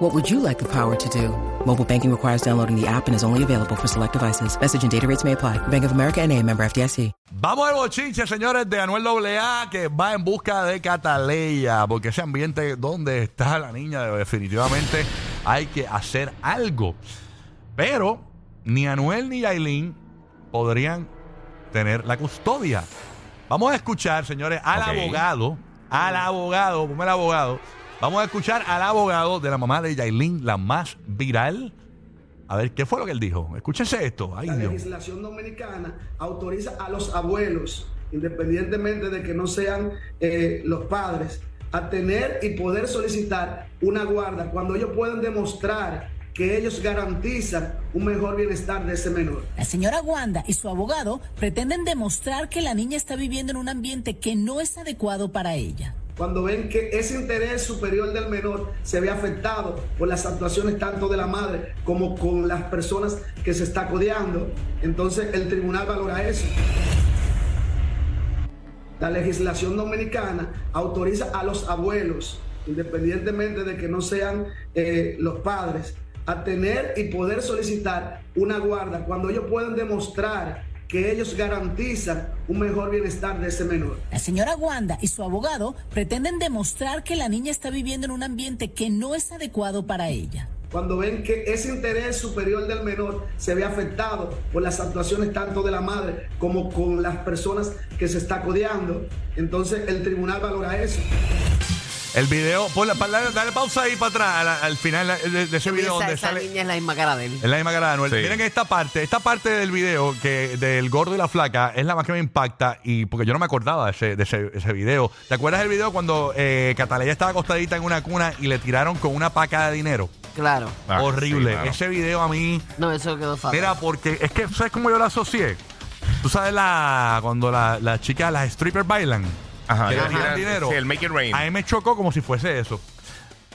What would you like the power to do? Mobile banking requires downloading the app and is only available for select devices. Message and data rates may apply. Bank of America and a member FDIC. Vamos al bochinche, señores, de Anuel AA, que va en busca de Cataleya, porque ese ambiente donde está la niña, definitivamente hay que hacer algo. Pero ni Anuel ni Yailin podrían tener la custodia. Vamos a escuchar, señores, al Ok. abogado, al abogado, ponme el abogado. Vamos a escuchar al abogado de la mamá de Yailin, la más viral. A ver, ¿qué fue lo que él dijo? Escúchense esto. Ay, La Dios. legislación dominicana autoriza a los abuelos, independientemente de que no sean eh, los padres, a tener y poder solicitar una guarda cuando ellos pueden demostrar que ellos garantizan un mejor bienestar de ese menor. La señora Wanda y su abogado pretenden demostrar que la niña está viviendo en un ambiente que no es adecuado para ella. Cuando ven que ese interés superior del menor se ve afectado por las actuaciones tanto de la madre como con las personas que se está codeando, entonces el tribunal valora eso. La legislación dominicana autoriza a los abuelos, independientemente de que no sean eh, los padres, a tener y poder solicitar una guarda cuando ellos pueden demostrar que ellos garantizan un mejor bienestar de ese menor. La señora Wanda y su abogado pretenden demostrar que la niña está viviendo en un ambiente que no es adecuado para ella. cuando ven que ese interés superior del menor se ve afectado por las actuaciones tanto de la madre como con las personas que se está codeando, entonces el tribunal valora eso. El video, ponle, pa- dale, dale pausa ahí para atrás, al, al final de, de ese video esa, donde esa sale. niña es la misma cara de él. Es la misma cara de Anuel. Sí. Miren esta parte, esta parte del video que del gordo y la flaca es la más que me impacta y porque yo no me acordaba de ese, de ese, ese video. ¿Te acuerdas del video cuando eh, Cataleya estaba acostadita en una cuna y le tiraron con una paca de dinero? Claro. Ah, Horrible. sí, ese video a mí, No, eso quedó fatal. mira, porque es que, ¿sabes cómo yo lo asocié? Tú sabes la cuando las la chicas, las strippers bailan. Ajá, que le tiran dinero. sí, el make it rain. A mí me chocó como si fuese eso.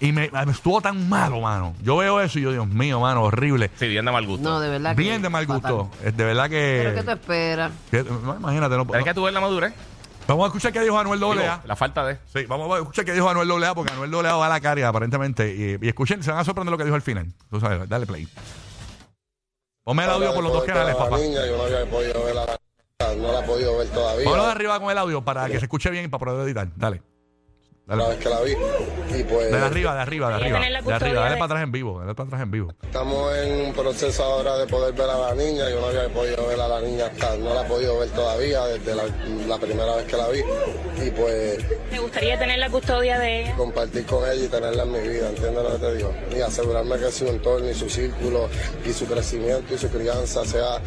Y me, me estuvo tan malo, mano. Yo veo eso y yo, Dios mío, mano, horrible. Sí, bien de mal gusto. no, de verdad que Bien de mal gusto. fatal. Es de verdad ¿Pero qué que. te esperas? que- no, imagínate, no, ¿Sabes que tú ves la madurez? Vamos a escuchar qué dijo Anuel Digo, AA. la falta de. Sí, vamos a escuchar qué dijo Anuel AA porque Anuel AA va a la carga aparentemente. Y, y escuchen, se van a sorprender lo que dijo al final. Tú sabes, dale play. Ponme el audio por los dos canales, papá. Niña, yo no había podido ver a la no la he podido ver todavía. De arriba con el audio para que se escuche bien y para poder editar. Dale. La Dale. vez que la vi. Y pues De arriba, de arriba, de arriba. la De arriba, dale para atrás en vivo. Dale para atrás en vivo. estamos en un proceso ahora de poder ver a la niña. Yo no había podido ver a la niña hasta, no la he podido ver todavía desde la, la primera vez que la vi. Y pues Me gustaría tener la custodia de ella. compartir con ella y tenerla en mi vida, ¿entiendes lo que te digo? Y asegurarme que su entorno y su círculo y su crecimiento y su crianza sea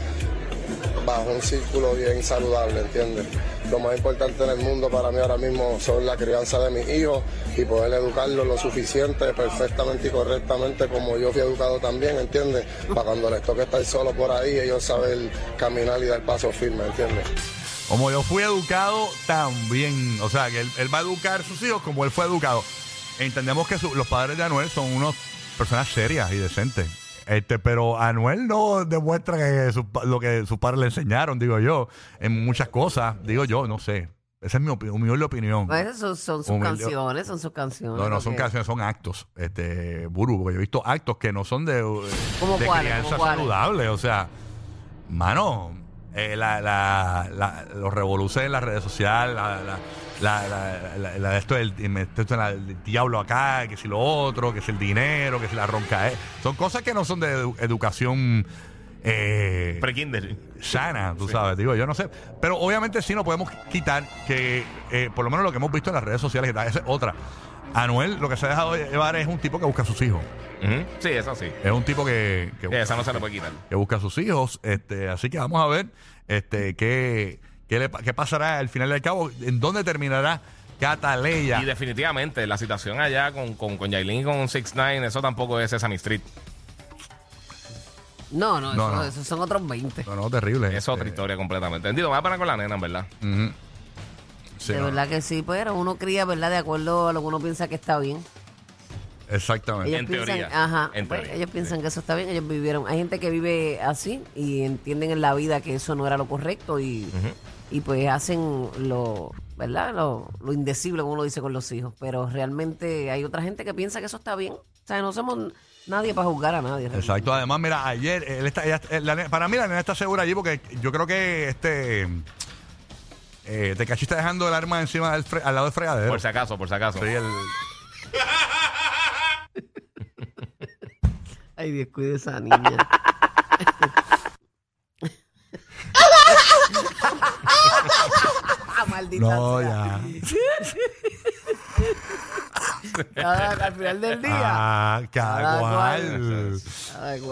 bajo un círculo bien saludable, ¿entiendes? Lo más importante en el mundo para mí ahora mismo son la crianza de mis hijos y poder educarlos lo suficiente, perfectamente y correctamente como yo fui educado también, ¿entiendes? Para cuando les toque estar solo por ahí, ellos saben caminar y dar paso firme, ¿entiendes? Como yo fui educado también, o sea, que él, va a educar a sus hijos como él fue educado. Entendemos que los padres de Anuel son unos personas serias y decentes. Este, pero Anuel no demuestra que su lo que sus padres le enseñaron, digo yo, en muchas cosas, digo yo, no sé. Esa es mi opi- humilde opinión. Pues esas son, son sus Humilde- canciones, son sus canciones. No, no son canciones, son actos, este, Buru, porque yo he visto actos que no son de, ¿Cómo de cuáles? crianza saludable, o sea, mano, eh, la, la, la- los revoluciones en las redes sociales, la, la, la, la- la- la- esto del esto en la- el diablo acá, que si lo otro, que si el dinero, que si la ronca, eh. son cosas que no son de edu- educación eh, Pre-kinder. sana, tú sabes, digo, yo no sé. Pero obviamente sí no podemos quitar que, eh, por lo menos lo que hemos visto en las redes sociales, esa es otra. Anuel lo que se ha dejado llevar es un tipo que busca a sus hijos. Sí, eso sí. Es un tipo que, que, Sí, busca, esa no se le puede quitar. que busca a sus hijos. Este, así que vamos a ver este, qué, qué, le qué pasará al final del cabo, en dónde terminará Cataleya. Y definitivamente la situación allá con, con, con Yailin y con 6 9 eso tampoco es Sesame Street. No, no, No, eso- no. esos son otros 20. No, no, terrible. Es otra Este, historia completamente. Entiendo, me voy a poner con la nena, en verdad. ujú. Sí, de no, verdad que sí, pero uno cría, ¿verdad? De acuerdo a lo que uno piensa que está bien. Exactamente. Ellos En piensan, teoría, ajá, en pues, teoría, ellos piensan que eso está bien, ellos vivieron. Hay gente que vive así y entienden en la vida que eso no era lo correcto y, y pues hacen lo, ¿verdad? Lo, lo indecible, como uno dice con los hijos. Pero realmente hay otra gente que piensa que eso está bien. O sea, no somos nadie para juzgar a nadie. realmente. Exacto. Además, mira, ayer, él está, ella- eh, la para mí la nena está segura allí porque yo creo que este. Eh, te cachiste dejando el arma encima del fre- al lado del fregadero. Por si acaso, por si acaso. Sí, el- Ay, Dios, cuide esa niña. Maldita no, sea. ya. Cada- al final del día. Ah, cada Cada cual. cual.